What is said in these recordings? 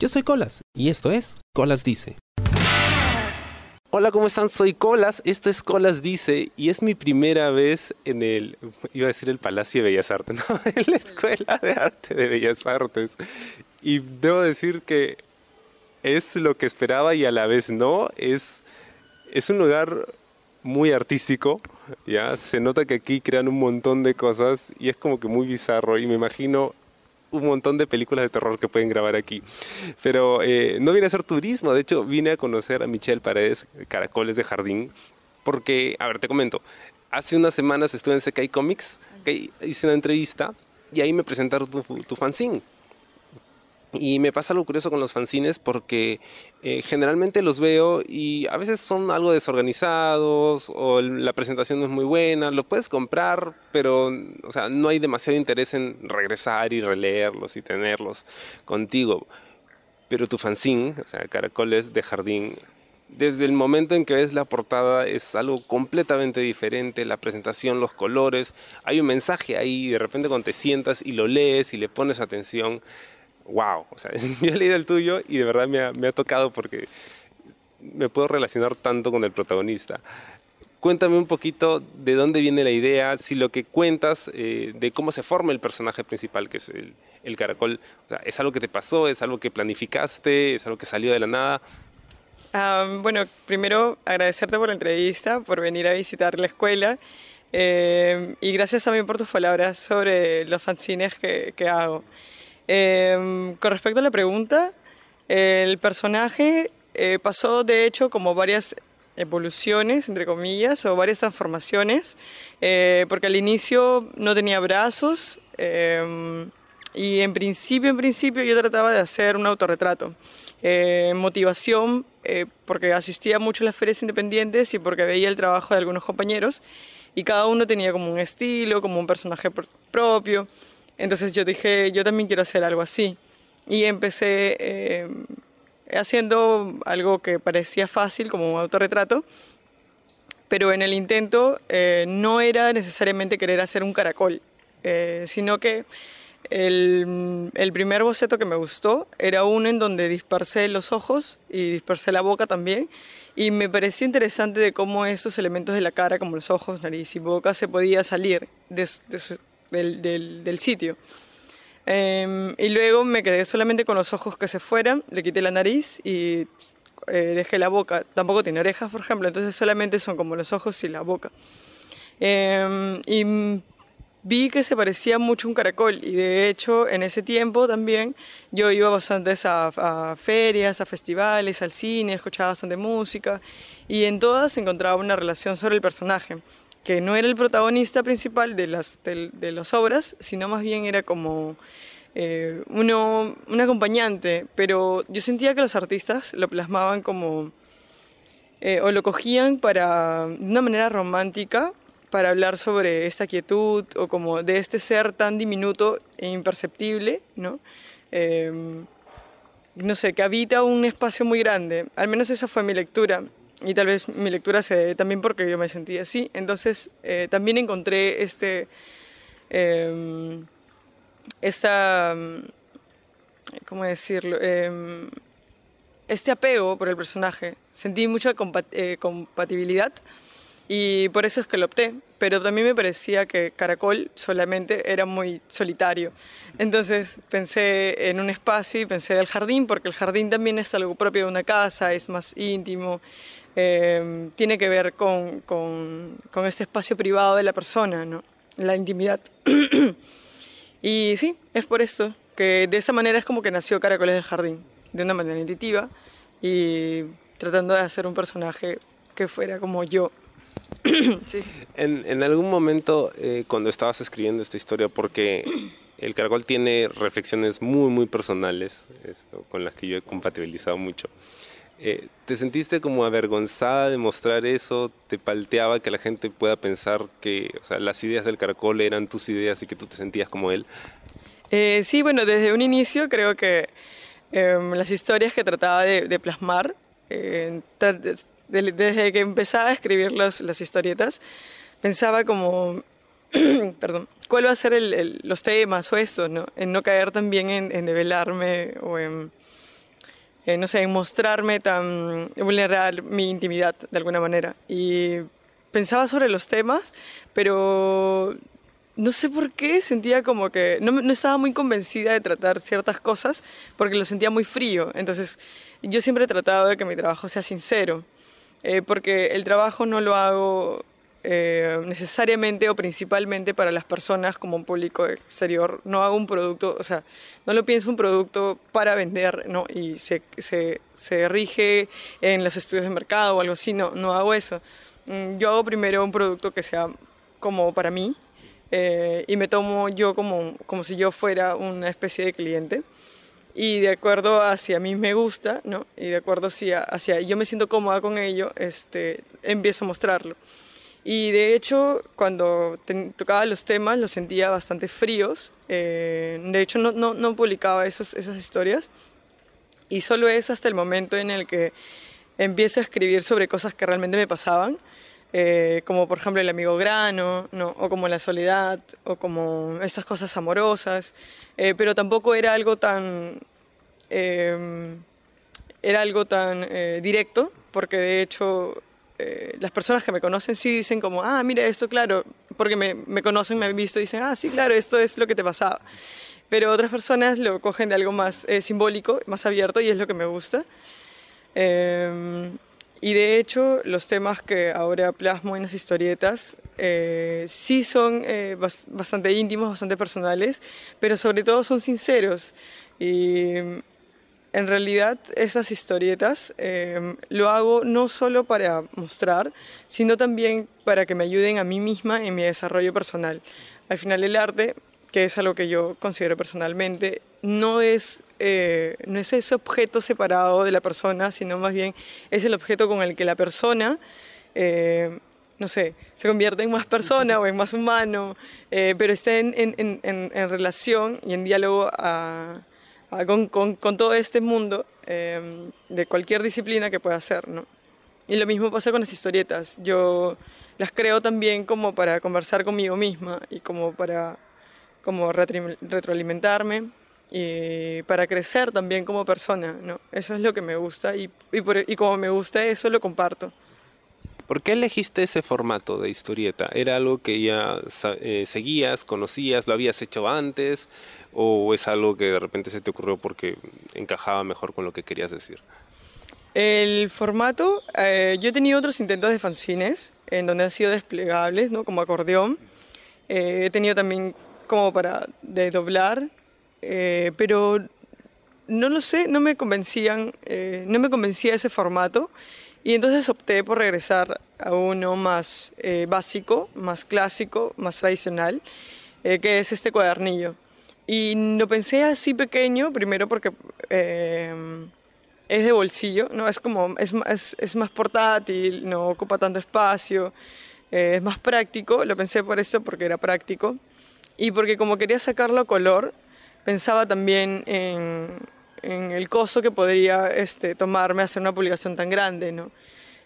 Yo soy Colas y esto es Colas Dice. Hola, ¿cómo están? Soy Colas, esto es Colas Dice y es mi primera vez en el, iba a decir el Palacio de Bellas Artes, no, en la Escuela de Arte de Bellas Artes. Y debo decir que es lo que esperaba y a la vez no, es, es un lugar muy artístico, ya se nota que aquí crean un montón de cosas y es como que muy bizarro y me imagino un montón de películas de terror que pueden grabar aquí. Pero eh, no vine a hacer turismo, de hecho vine a conocer a Michelle Paredes, Caracoles de Jardín, porque, a ver, te comento, hace unas semanas estuve en CKI Comics, que hice una entrevista y ahí me presentaron tu fanzine. Y me pasa algo curioso con los fanzines porque eh, generalmente los veo y a veces son algo desorganizados o la presentación no es muy buena. Lo puedes comprar, pero o sea, no hay demasiado interés en regresar y releerlos y tenerlos contigo. Pero tu fanzine, o sea, Caracoles de Jardín, desde el momento en que ves la portada es algo completamente diferente, la presentación, los colores, hay un mensaje ahí, de repente cuando te sientas y lo lees y le pones atención, wow, o sea, yo he leído el tuyo y de verdad me ha, me ha tocado porque me puedo relacionar tanto con el protagonista. Cuéntame un poquito de dónde viene la idea, si lo que cuentas eh, de cómo se forma el personaje principal, que es el, el, caracol, o sea, ¿es algo que te pasó, es algo que planificaste, es algo que salió de la nada? Um, bueno, primero agradecerte por la entrevista, por venir a visitar la escuela eh, y gracias también por tus palabras sobre los fanzines que, que hago. Eh, con respecto a la pregunta, el personaje eh, pasó de hecho como varias evoluciones, entre comillas, o varias transformaciones, eh, porque al inicio no tenía brazos em, y en principio, en principio yo trataba de hacer un autorretrato. Eh, motivación, porque asistía mucho a las ferias independientes y porque veía el trabajo de algunos compañeros y cada uno tenía como un estilo, como un personaje propio. Entonces yo dije, yo también quiero hacer algo así. Y empecé eh, haciendo algo que parecía fácil, como un autorretrato, pero en el intento eh, no era necesariamente querer hacer un caracol, eh, sino que el, el, primer boceto que me gustó era uno en donde dispersé los ojos y dispersé la boca también. Y me parecía interesante de cómo esos elementos de la cara, como los ojos, nariz y boca, se podía salir de, de, del, del, sitio. Eh, y luego me quedé solamente con los ojos que se fueran, le quité la nariz y eh, dejé la boca. Tampoco tiene orejas, por ejemplo, entonces solamente son como los ojos y la boca. Eh, y vi que se parecía mucho a un caracol y de hecho en ese tiempo también yo iba bastante a, a, ferias, a festivales, al cine, escuchaba bastante música y en todas encontraba una relación sobre el personaje que no era el protagonista principal de las, de, las obras, sino más bien era como eh, uno, un acompañante, pero yo sentía que los artistas lo plasmaban como, eh, o lo cogían para, de una manera romántica, para hablar sobre esta quietud o como de este ser tan diminuto e imperceptible, ¿no? Eh, no sé, que habita un espacio muy grande, al menos esa fue mi lectura y tal vez mi lectura se debe también porque yo me sentía así. Entonces eh, también encontré este, eh, esta, ¿cómo decirlo? Eh, este apego por el personaje. Sentí mucha eh, compatibilidad y por eso es que lo opté. Pero también me parecía que Caracol solamente era muy solitario. Entonces pensé en un espacio y pensé del jardín, porque el jardín también es algo propio de una casa, es más íntimo eh, tiene que ver con, con, con, este espacio privado de la persona, ¿no? la intimidad. y sí, es por eso, que de esa manera es como que nació Caracoles del Jardín, de una manera intuitiva y tratando de hacer un personaje que fuera como yo. sí. en, en, algún momento, eh, cuando estabas escribiendo esta historia, porque el caracol tiene reflexiones muy, muy personales, esto, con las que yo he compatibilizado mucho. Eh, ¿Te sentiste como avergonzada de mostrar eso? ¿Te palteaba que la gente pueda pensar que o sea, las ideas del caracol eran tus ideas y que tú te sentías como él? Eh, sí, bueno, desde un inicio creo que eh, las historias que trataba de, plasmar, eh, desde que empezaba a escribir las historietas, pensaba como, perdón, cuál va a ser los temas o esto, ¿no? En no caer también en, en develarme o en no sé, mostrarme tan, vulnerar mi intimidad de alguna manera. Y pensaba sobre los temas, pero no sé por qué sentía como que no, no, estaba muy convencida de tratar ciertas cosas porque lo sentía muy frío. Entonces yo siempre he tratado de que mi trabajo sea sincero, eh, porque el trabajo no lo hago eh, necesariamente o principalmente para las personas como un público exterior. No hago un producto, o sea, no lo pienso un producto para vender, ¿no? Y se, se, se rige en los estudios de mercado o algo así, no, no hago eso. Mm, yo hago primero un producto que sea como para mí, eh, y me tomo yo como, como si yo fuera una especie de cliente y de acuerdo a si a mí me gusta, ¿no? Y de acuerdo si hacia yo me siento cómoda con ello, este, empiezo a mostrarlo. Y de hecho, cuando tocaba los temas, los sentía bastante fríos. Eh, de hecho, no, no, no publicaba esas, esas historias. Y solo es hasta el momento en el que empiezo a escribir sobre cosas que realmente me pasaban eh, como por ejemplo el amigo grano, ¿no? o como la soledad, o como esas cosas amorosas, eh, pero tampoco era algo tan, era algo tan directo, porque de hecho las personas que me conocen sí dicen como, ah, mira esto, claro, porque me, me conocen, me han visto dicen, ah, sí, claro, esto es lo que te pasaba. Pero otras personas lo cogen de algo más simbólico, más abierto, y es lo que me gusta. Em, y de hecho, los temas que ahora plasmo en las historietas eh, sí son eh, bastante íntimos, bastante personales, pero sobre todo son sinceros. Y en realidad esas historietas eh, lo hago no solo para mostrar, sino también para que me ayuden a mí misma en mi desarrollo personal. Al final el arte, que es algo que yo considero personalmente, no es eh, no es ese objeto separado de la persona, sino más bien es el objeto con el que la persona, eh, no sé, se convierte en más persona o en más humano, eh, pero está en, en, en, relación y en diálogo con, con, con, todo este mundo de cualquier disciplina que pueda ser. ¿no? Y lo mismo pasa con las historietas. Yo las creo también como para conversar conmigo misma y como para como retroalimentarme y para crecer también como persona, ¿no? Eso es lo que me gusta y, y, como me gusta eso lo comparto. ¿Por qué elegiste ese formato de historieta? ¿Era algo que ya eh, seguías, conocías, lo habías hecho antes o es algo que de repente se te ocurrió porque encajaba mejor con lo que querías decir? El formato, eh, yo he tenido otros intentos de fanzines en donde han sido desplegables, ¿no? como acordeón. Eh, he tenido también como para desdoblar eh, pero no lo sé, no me convencían, no me convencía ese formato y entonces opté por regresar a uno más eh, básico, más clásico, más tradicional, que es este cuadernillo. Y lo pensé así pequeño, primero porque es de bolsillo, no es como es, es, es, más portátil, no ocupa tanto espacio, es más práctico. Lo pensé por eso porque era práctico y porque como quería sacarlo a color, pensaba también en, el costo que podría este, tomarme hacer una publicación tan grande, ¿no?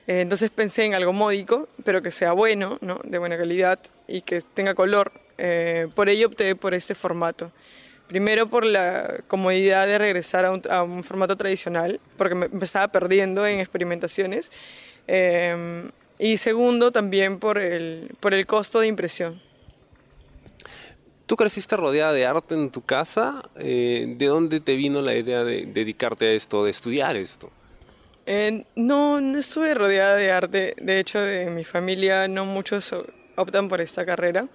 Eh, entonces pensé en algo módico, pero que sea bueno, ¿no? de buena calidad y que tenga color. Eh, por ello opté por este formato. Primero por la comodidad de regresar a un, formato tradicional, porque me, estaba perdiendo en experimentaciones. Eh, y segundo también por el, por el costo de impresión. Tú creciste rodeada de arte en tu casa. Eh, ¿De dónde te vino la idea de dedicarte a esto, de estudiar esto? Eh, no, no estuve rodeada de arte. De hecho, de mi familia no muchos optan por esta carrera.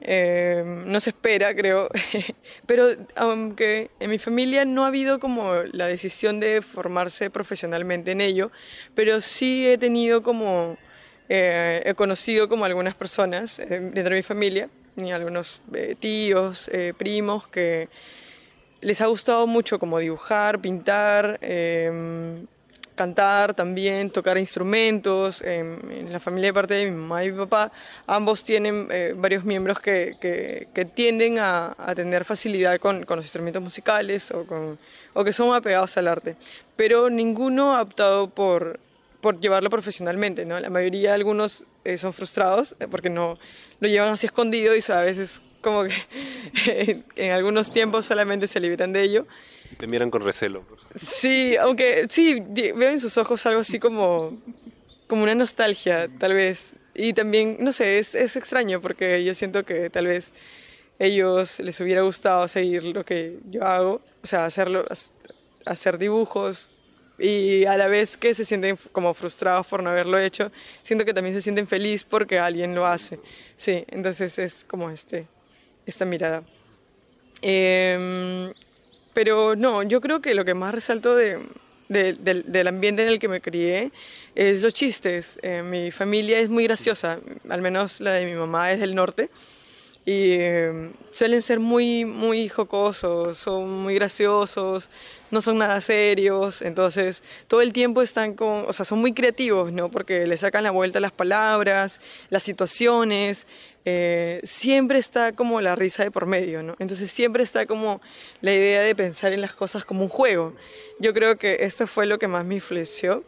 Eh, no se espera, creo. Pero aunque en mi familia no ha habido como la decisión de formarse profesionalmente en ello, pero sí he tenido como, he conocido como algunas personas dentro de mi familia ni algunos eh, tíos, eh, primos que les ha gustado mucho como dibujar, pintar, em, cantar también, tocar instrumentos. en la familia de parte de mi mamá y mi papá, ambos tienen eh, varios miembros que, tienden a, tener facilidad con, los instrumentos musicales o, o que son apegados al arte. Pero ninguno ha optado por, por llevarlo profesionalmente, ¿no? La mayoría de algunos son frustrados porque no, lo llevan así escondido y a veces como que en algunos tiempos solamente se liberan de ello. Te miran con recelo. Sí, aunque sí, veo en sus ojos algo así como, como una nostalgia, tal vez. Y también, no sé, es, es extraño porque yo siento que tal vez ellos les hubiera gustado seguir lo que yo hago, o sea, hacerlo, hacer dibujos y a la vez que se sienten como frustrados por no haberlo hecho, siento que también se sienten felices porque alguien lo hace. Sí, entonces es como este, esta mirada. Em, pero no, yo creo que lo que más resalto de, del, ambiente en el que me crié es los chistes. Eh, mi familia es muy graciosa, al menos la de mi mamá es del norte y em, suelen ser muy, muy jocosos, son muy graciosos, no son nada serios, entonces todo el tiempo están con, o sea, son muy creativos, ¿no? Porque le sacan la vuelta a las palabras, las situaciones, eh, siempre está como la risa de por medio, ¿no? Entonces siempre está como la idea de pensar en las cosas como un juego. Yo creo que esto fue lo que más me influenció.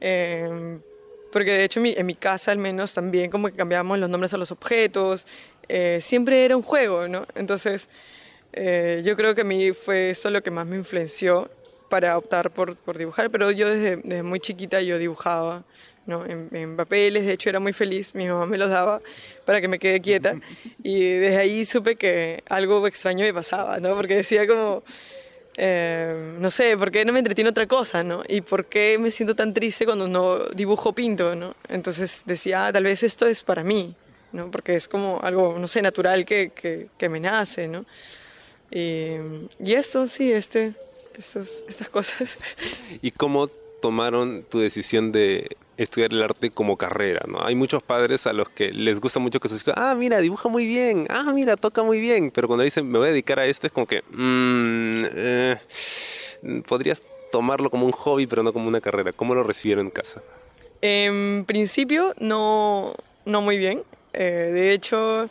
Em, porque de hecho en mi casa al menos también como que cambiábamos los nombres a los objetos, eh, siempre era un juego, ¿no? Entonces, eh, yo creo que a mí fue eso lo que más me influenció para optar por, por dibujar, pero yo desde, desde, muy chiquita yo dibujaba, ¿no? En, en, papeles, de hecho era muy feliz, mi mamá me los daba para que me quede quieta y desde ahí supe que algo extraño me pasaba, ¿no? Porque decía como... Eh, no sé, ¿por qué no me entretiene otra cosa, no? Y por qué me siento tan triste cuando no dibujo pinto, ¿no? Entonces decía, ah, tal vez esto es para mí, ¿no? Porque es como algo, no sé, natural que, que, me nace, ¿no? Y, y esto, sí, este, estos, estas cosas. ¿Y cómo tomaron tu decisión de estudiar el arte como carrera, ¿no? Hay muchos padres a los que les gusta mucho que sus hijos, ah, mira, dibuja muy bien, ah, mira, toca muy bien, pero cuando dicen, me voy a dedicar a esto, es como que, mmm, eh, podrías tomarlo como un hobby, pero no como una carrera. ¿Cómo lo recibieron en casa? En principio, no, no muy bien. Eh, de hecho,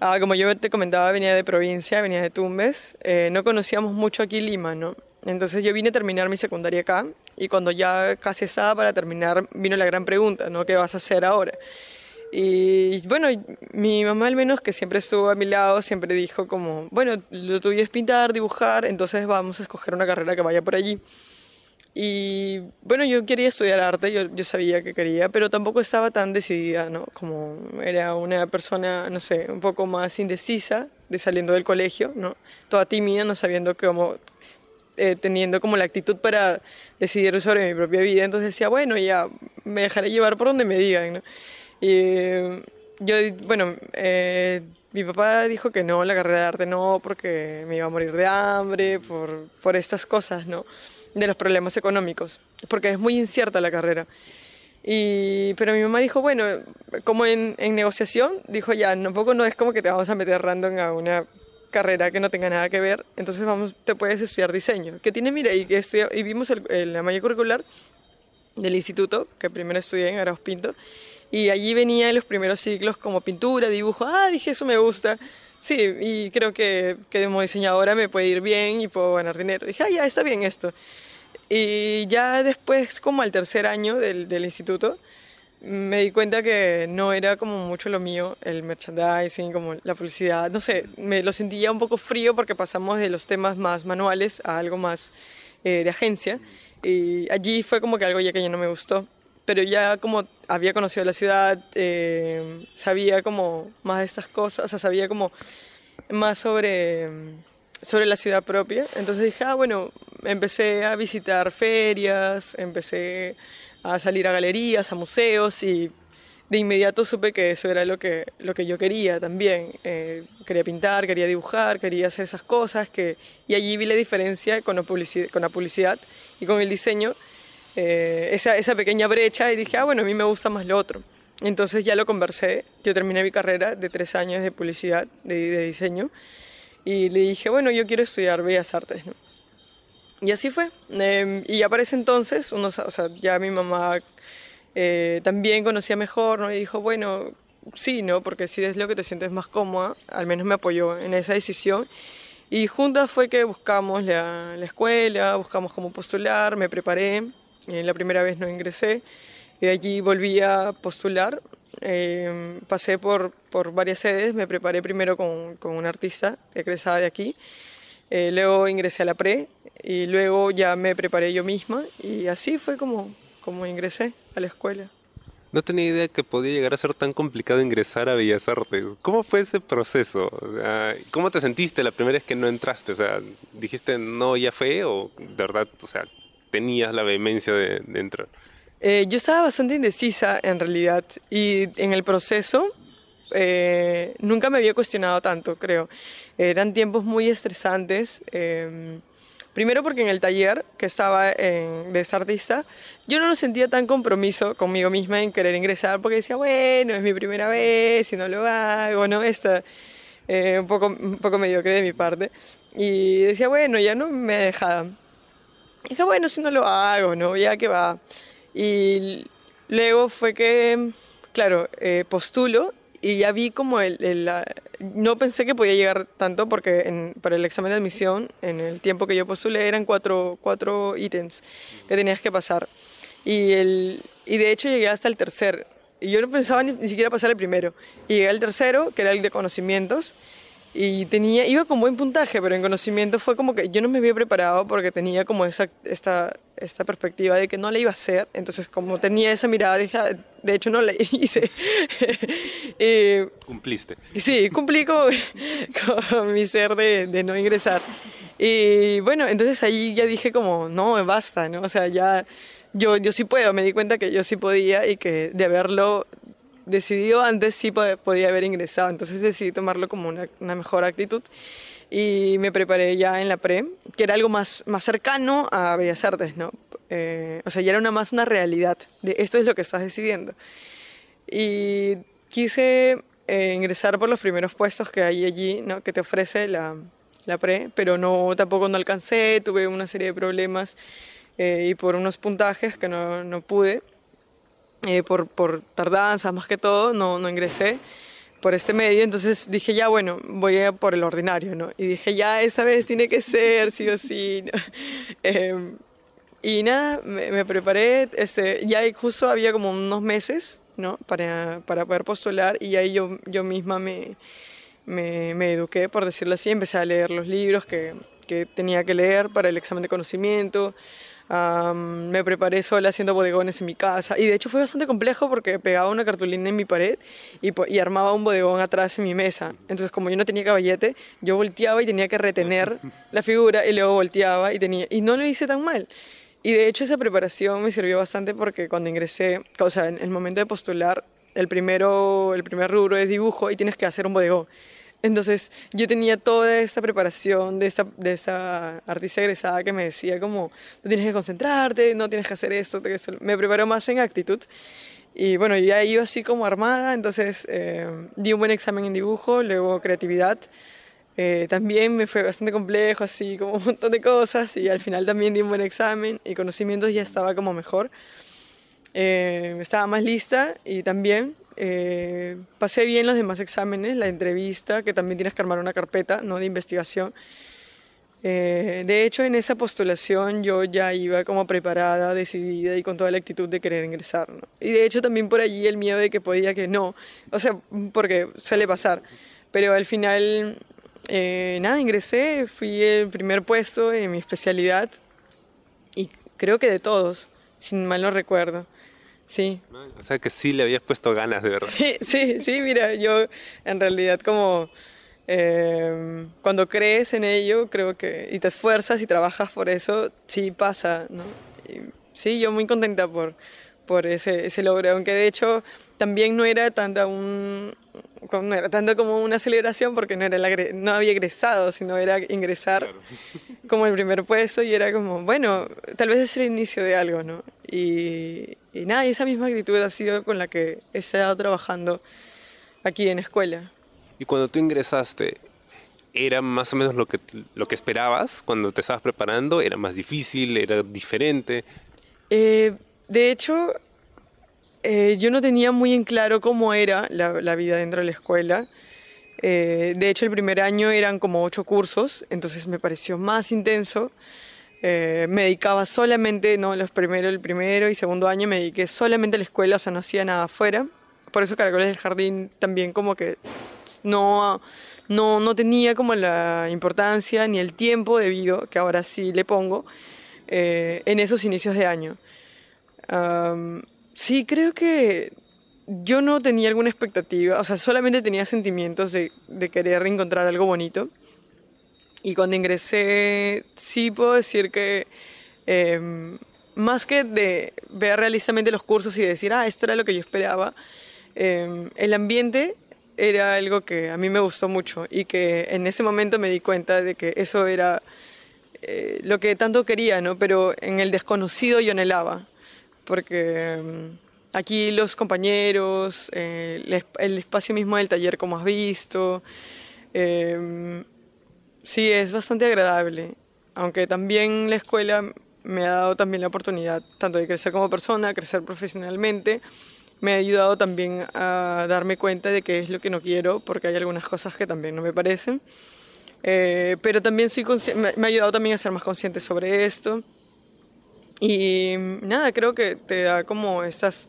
ah, como yo te comentaba, venía de provincia, venía de Tumbes. Eh, no conocíamos mucho aquí Lima, ¿no? Entonces yo vine a terminar mi secundaria acá y cuando ya casi estaba para terminar vino la gran pregunta, ¿no? ¿Qué vas a hacer ahora? Y bueno, mi mamá al menos que siempre estuvo a mi lado, siempre dijo como, bueno, lo tuyo es pintar, dibujar, entonces vamos a escoger una carrera que vaya por allí. Y bueno, yo quería estudiar arte, yo, yo, sabía que quería, pero tampoco estaba tan decidida, ¿no? Como era una persona, no sé, un poco más indecisa de saliendo del colegio, ¿no? Toda tímida, no sabiendo cómo, eh, teniendo como la actitud para decidir sobre mi propia vida. Entonces decía, bueno, ya me dejaré llevar por donde me digan, ¿no? Y yo, bueno, eh, mi papá dijo que no, la carrera de arte no, porque me iba a morir de hambre, por, por estas cosas, ¿no? De los problemas económicos, porque es muy incierta la carrera. Y, pero mi mamá dijo, bueno, como en, en negociación, dijo ya, poco no es como que te vamos a meter random a una carrera que no tenga nada que ver, entonces vamos, te puedes estudiar diseño. Que tiene, mira, y, que y vimos el, la malla curricular del instituto, que primero estudié en Arauz Pinto, y allí venía los primeros ciclos como pintura, dibujo, ah, dije, eso me gusta. Sí, y creo que, que como diseñadora me puede ir bien y puedo ganar dinero. Dije, ah, ya, está bien esto. Y ya después, como al tercer año del, del instituto, me di cuenta que no era como mucho lo mío, el merchandising, como la publicidad, no sé, me lo sentía un poco frío porque pasamos de los temas más manuales a algo más eh, de agencia. Y allí fue como que algo ya que ya no me gustó. Pero ya como había conocido la ciudad, eh, sabía como más de estas cosas, o sea, sabía como más sobre, sobre la ciudad propia. Entonces dije, ah, bueno, empecé a visitar ferias, empecé a salir a galerías, a museos y de inmediato supe que eso era lo que, lo que yo quería también. Eh, quería pintar, quería dibujar, quería hacer esas cosas que, y allí vi la diferencia con la publicidad, con la publicidad y con el diseño eh, esa, esa, pequeña brecha y dije, ah, bueno, a mí me gusta más lo otro. Entonces ya lo conversé, yo terminé mi carrera de tres años de publicidad, de, diseño, y le dije, bueno, yo quiero estudiar Bellas Artes. Y así fue. Em, y ya para ese entonces, unos, o sea, ya mi mamá eh, también conocía mejor, ¿no? Y dijo, bueno, sí, ¿no? Porque si es lo que te sientes más cómoda, al menos me apoyó en esa decisión. Y juntas fue que buscamos la, la escuela, buscamos cómo postular, me preparé eh, la primera vez no ingresé y de allí volví a postular. Eh, pasé por, por varias sedes, me preparé primero con, con una artista egresada de aquí, Eh, luego ingresé a la pre y luego ya me preparé yo misma y así fue como, como ingresé a la escuela. No tenía idea que podía llegar a ser tan complicado ingresar a Bellas Artes. ¿Cómo fue ese proceso? ¿Cómo te sentiste la primera vez que no entraste? O sea, ¿dijiste no, ya fue? ¿O de verdad, o sea, tenías la vehemencia de, entrar? Eh, yo estaba bastante indecisa en realidad y en el proceso eh, nunca me había cuestionado tanto, creo. Eran tiempos muy estresantes. Em, primero porque en el taller que estaba en, de esta artista, yo no lo sentía tan compromiso conmigo misma en querer ingresar porque decía, bueno, es mi primera vez y no lo hago, ¿no? Esta, eh, un, poco, un poco mediocre de mi parte. Y decía, bueno, ya no me dejaba. Y dije, bueno, si no lo hago, ¿no? Ya que va. Y luego fue que, claro, eh, postulo y ya vi como el, no pensé que podía llegar tanto porque para el examen de admisión en el tiempo que yo postulé eran cuatro, cuatro ítems que tenías que pasar y, el, y de hecho llegué hasta el tercer y yo no pensaba ni, ni siquiera pasar el primero y llegué al tercero que era el de conocimientos y tenía, iba con buen puntaje, pero en conocimiento fue como que yo no me había preparado porque tenía como esa, esta, esta perspectiva de que no le iba a hacer, entonces como tenía esa mirada, dije, ah, de hecho no le hice. Cumpliste. Sí, cumplí con, con mi ser de, de, no ingresar. Y bueno, entonces ahí ya dije como, no, basta, ¿no? O sea, ya yo, yo sí puedo, me di cuenta que yo sí podía y que de haberlo decidido antes sí podía haber ingresado, entonces decidí tomarlo como una, mejor actitud y me preparé ya en la pre, que era algo más, más cercano a Bellas Artes, ¿no? Eh, o sea, ya era una más una realidad de esto es lo que estás decidiendo. Y quise eh, ingresar por los primeros puestos que hay allí, ¿no? Que te ofrece la, la pre, pero no, tampoco no alcancé, tuve una serie de problemas eh, y por unos puntajes que no, no pude. Eh, por, por tardanzas más que todo, no, no ingresé por este medio, entonces dije ya, bueno, voy a por el ordinario, ¿no? Y dije ya, esa vez tiene que ser, sí o sí. Em, y nada, me, preparé, este, ya justo había como unos meses, ¿no? Para, para poder postular y ahí yo, yo misma me, me, me, eduqué, por decirlo así, empecé a leer los libros que, que tenía que leer para el examen de conocimiento, me preparé sola haciendo bodegones en mi casa y de hecho fue bastante complejo porque pegaba una cartulina en mi pared y, y, armaba un bodegón atrás en mi mesa. Entonces como yo no tenía caballete, yo volteaba y tenía que retener la figura y luego volteaba y tenía y no lo hice tan mal. Y de hecho esa preparación me sirvió bastante porque cuando ingresé, o sea, en el momento de postular, el primero el primer rubro es dibujo y tienes que hacer un bodegón. Entonces yo tenía toda esa preparación de esa, de esa artista egresada que me decía como, no tienes que concentrarte, no tienes que hacer esto, me preparó más en actitud. Y bueno, ya iba así como armada, entonces eh, di un buen examen en dibujo, luego creatividad. Eh, también me fue bastante complejo, así como un montón de cosas, y al final también di un buen examen y conocimientos ya estaba como mejor. Eh, estaba más lista y también eh, pasé bien los demás exámenes, la entrevista, que también tienes que armar una carpeta ¿no? de investigación. Eh, de hecho, en esa postulación yo ya iba como preparada, decidida y con toda la actitud de querer ingresar. Y de hecho también por allí el miedo de que podía que no, o sea, porque suele pasar. Pero al final, nada, ingresé, fui el primer puesto en mi especialidad y creo que de todos, sin mal no recuerdo. Sí. O sea que sí le habías puesto ganas, de verdad. Sí, sí, mira, yo en realidad como em, cuando crees en ello, creo que, y te esfuerzas y trabajas por eso, sí pasa, ¿no? sí, yo muy contenta por, por ese, ese logro, aunque de hecho también no era tanta un, no era tanto como una celebración porque no, era no había egresado, sino era ingresar como el primer puesto y era como, bueno, tal vez es el inicio de algo, ¿no? Y, y nada, esa misma actitud ha sido con la que he estado trabajando aquí en escuela. Y cuando tú ingresaste, ¿era más o menos lo que, lo que esperabas cuando te estabas preparando? ¿Era más difícil? ¿Era diferente? Eh, de hecho, eh, yo no tenía muy en claro cómo era la, la vida dentro de la escuela. Eh, de hecho, el primer año eran como ocho cursos, entonces me pareció más intenso. Eh, me dedicaba solamente, no, los primeros, el primero y segundo año me dediqué solamente a la escuela, o sea, no hacía nada afuera. Por eso Caracoles del Jardín también como que no, no, no tenía como la importancia ni el tiempo debido, que ahora sí le pongo, eh, en esos inicios de año. Sí, creo que yo no tenía alguna expectativa, o sea, solamente tenía sentimientos de, querer encontrar algo bonito. Y cuando ingresé, sí puedo decir que em, más que de ver realistamente los cursos y decir, ah, esto era lo que yo esperaba, em, el ambiente era algo que a mí me gustó mucho y que en ese momento me di cuenta de que eso era eh, lo que tanto quería, ¿no? Pero en el desconocido yo anhelaba, porque em, aquí los compañeros, eh, el, espacio mismo del taller como has visto, Sí, es bastante agradable, aunque también la escuela me ha dado también la oportunidad tanto de crecer como persona, crecer profesionalmente, me ha ayudado también a darme cuenta de qué es lo que no quiero, porque hay algunas cosas que también no me parecen, eh, pero también me ha ayudado también a ser más consciente sobre esto. Y nada, creo que te da como estas,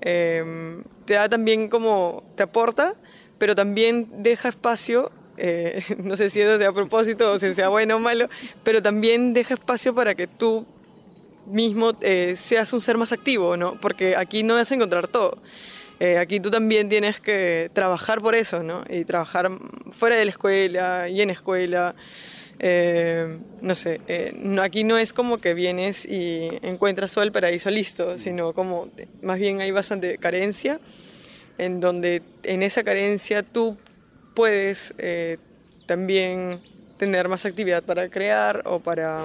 em, te da también como, te aporta, pero también deja espacio eh, no sé si eso sea a propósito o si sea bueno o malo, pero también deja espacio para que tú mismo eh, seas un ser más activo, ¿no? Porque aquí no vas a encontrar todo. Eh, aquí tú también tienes que trabajar por eso, ¿no? Y trabajar fuera de la escuela y en escuela. No sé, aquí no es como que vienes y encuentras todo el paraíso listo, sino como más bien hay bastante carencia, en donde en esa carencia tú puedes eh, también tener más actividad para crear o para,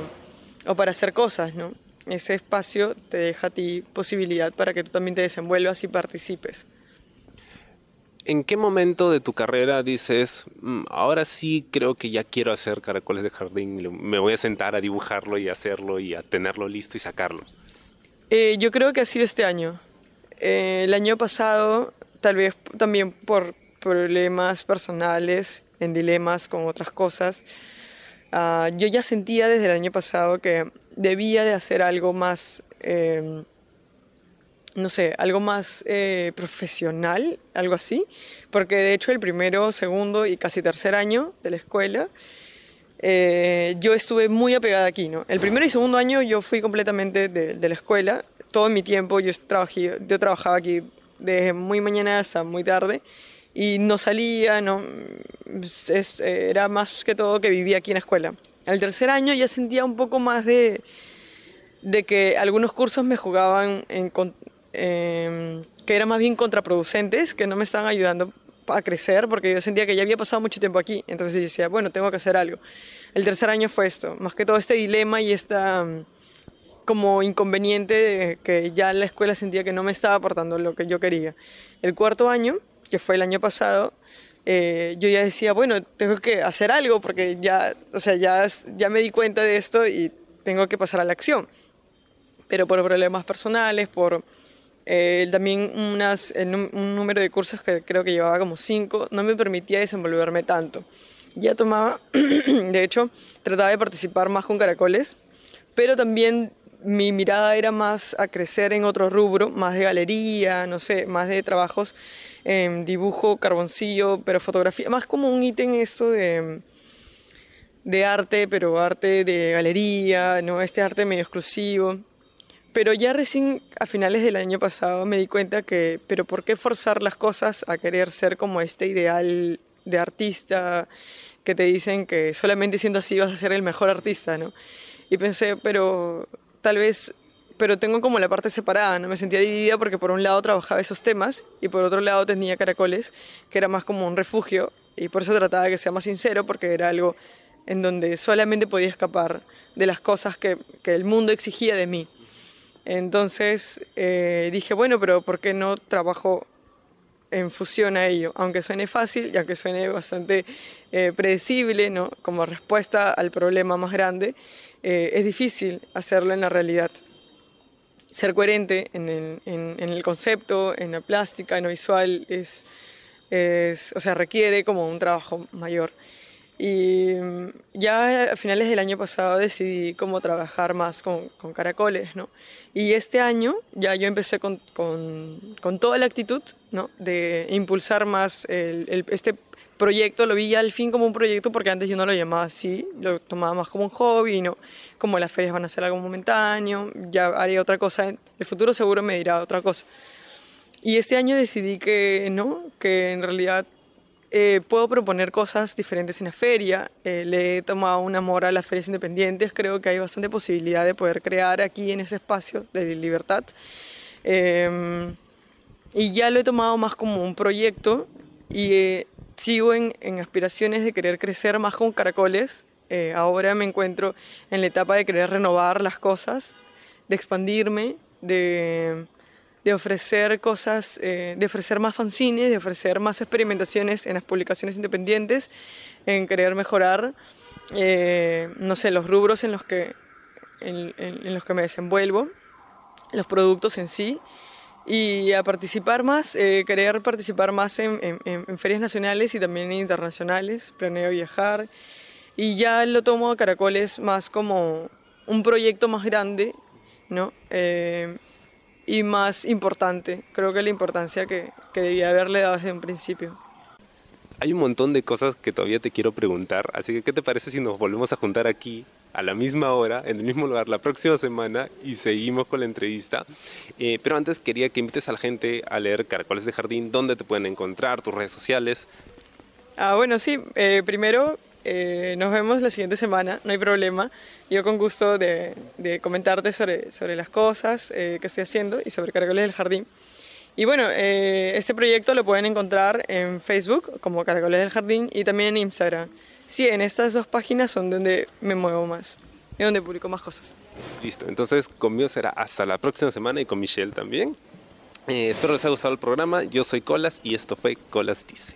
o para hacer cosas, ¿no? Ese espacio te deja a ti posibilidad para que tú también te desenvuelvas y participes. ¿En qué momento de tu carrera dices, mm, ahora sí creo que ya quiero hacer caracoles de jardín, me voy a sentar a dibujarlo y hacerlo y a tenerlo listo y sacarlo? Eh, yo creo que ha sido este año. Eh, el año pasado, tal vez también por, problemas personales, en dilemas con otras cosas. Ah, yo ya sentía desde el año pasado que debía de hacer algo más, em, no sé, algo más eh, profesional, algo así, porque de hecho el primero, segundo y casi tercer año de la escuela, eh, yo estuve muy apegada aquí, ¿no? El primero y segundo año yo fui completamente de, de la escuela, todo mi tiempo yo, trabajé, yo trabajaba aquí desde muy mañana hasta muy tarde y no salía, no, era más que todo que vivía aquí en la escuela. Al tercer año ya sentía un poco más de, de que algunos cursos me jugaban en, em, que eran más bien contraproducentes, que no me estaban ayudando a crecer, porque yo sentía que ya había pasado mucho tiempo aquí, entonces decía, bueno, tengo que hacer algo. El tercer año fue esto, más que todo este dilema y esta como inconveniente de que ya la escuela sentía que no me estaba aportando lo que yo quería. El cuarto año que fue el año pasado, eh, yo ya decía, bueno, tengo que hacer algo porque ya, o sea, ya, ya me di cuenta de esto y tengo que pasar a la acción. Pero por problemas personales, por eh, también unas, un número de cursos que creo que llevaba como cinco, no me permitía desenvolverme tanto. Ya tomaba, de hecho, trataba de participar más con caracoles, pero también mi mirada era más a crecer en otro rubro, más de galería, no sé, más de trabajos dibujo, carboncillo, pero fotografía, más como un ítem esto de, de arte, pero arte de galería, ¿no? este arte medio exclusivo. Pero ya recién a finales del año pasado me di cuenta que, pero ¿por qué forzar las cosas a querer ser como este ideal de artista que te dicen que solamente siendo así vas a ser el mejor artista, ¿no? Y pensé, pero tal vez pero tengo como la parte separada, ¿no? Me sentía dividida porque por un lado trabajaba esos temas y por otro lado tenía caracoles, que era más como un refugio y por eso trataba que sea más sincero porque era algo en donde solamente podía escapar de las cosas que el mundo exigía de mí. Entonces eh, dije, bueno, pero ¿por qué no trabajo en fusión a ello? Aunque suene fácil y aunque suene bastante eh, predecible, ¿no? Como respuesta al problema más grande, eh, es difícil hacerlo en la realidad ser coherente en el, concepto, en la plástica, en lo visual, es, es, o sea, requiere como un trabajo mayor. Y ya a finales del año pasado decidí cómo trabajar más con, con caracoles, ¿no? Y este año ya yo empecé con, con, con toda la actitud, ¿no? De impulsar más el, el, este proyecto, lo vi ya al fin como un proyecto porque antes yo no lo llamaba así, lo tomaba más como un hobby, ¿no? Como las ferias van a ser algo momentáneo, ya haré otra cosa, el futuro seguro me dirá otra cosa. Y este año decidí que no, que en realidad eh, puedo proponer cosas diferentes en la feria. Eh, le he tomado un amor a las ferias independientes. Creo que hay bastante posibilidad de poder crear aquí en ese espacio de libertad. Em, y ya lo he tomado más como un proyecto y eh, sigo en, en, aspiraciones de querer crecer más con caracoles. ahora me encuentro en la etapa de querer renovar las cosas, de expandirme, de de ofrecer cosas, eh, de ofrecer más fanzines, de ofrecer más experimentaciones en las publicaciones independientes, en querer mejorar, eh, no sé, los rubros en los que, en, los que me desenvuelvo, los productos en sí, y a participar más, eh, querer participar más en, en, ferias nacionales y también internacionales, planeo viajar, y ya lo tomo a Caracoles más como un proyecto más grande, ¿no? Y más importante. Creo que la importancia que, que debía haberle dado desde un principio. Hay un montón de cosas que todavía te quiero preguntar, así que ¿qué te parece si nos volvemos a juntar aquí a la misma hora, en el mismo lugar, la próxima semana y seguimos con la entrevista? Eh, pero antes quería que invites a la gente a leer Caracoles de Jardín, dónde te pueden encontrar, tus redes sociales. Ah, bueno, sí, eh, primero eh, nos vemos la siguiente semana, no hay problema. Yo con gusto de, comentarte sobre, sobre las cosas eh, que estoy haciendo y sobre Caracoles del Jardín. Y bueno, eh, este proyecto lo pueden encontrar en Facebook como Caracoles del Jardín y también en Instagram. Sí, en estas dos páginas son donde me muevo más y donde publico más cosas. Listo, entonces conmigo será hasta la próxima semana y con Michelle también. espero les haya gustado el programa. Yo soy Colas y esto fue Colas Dice.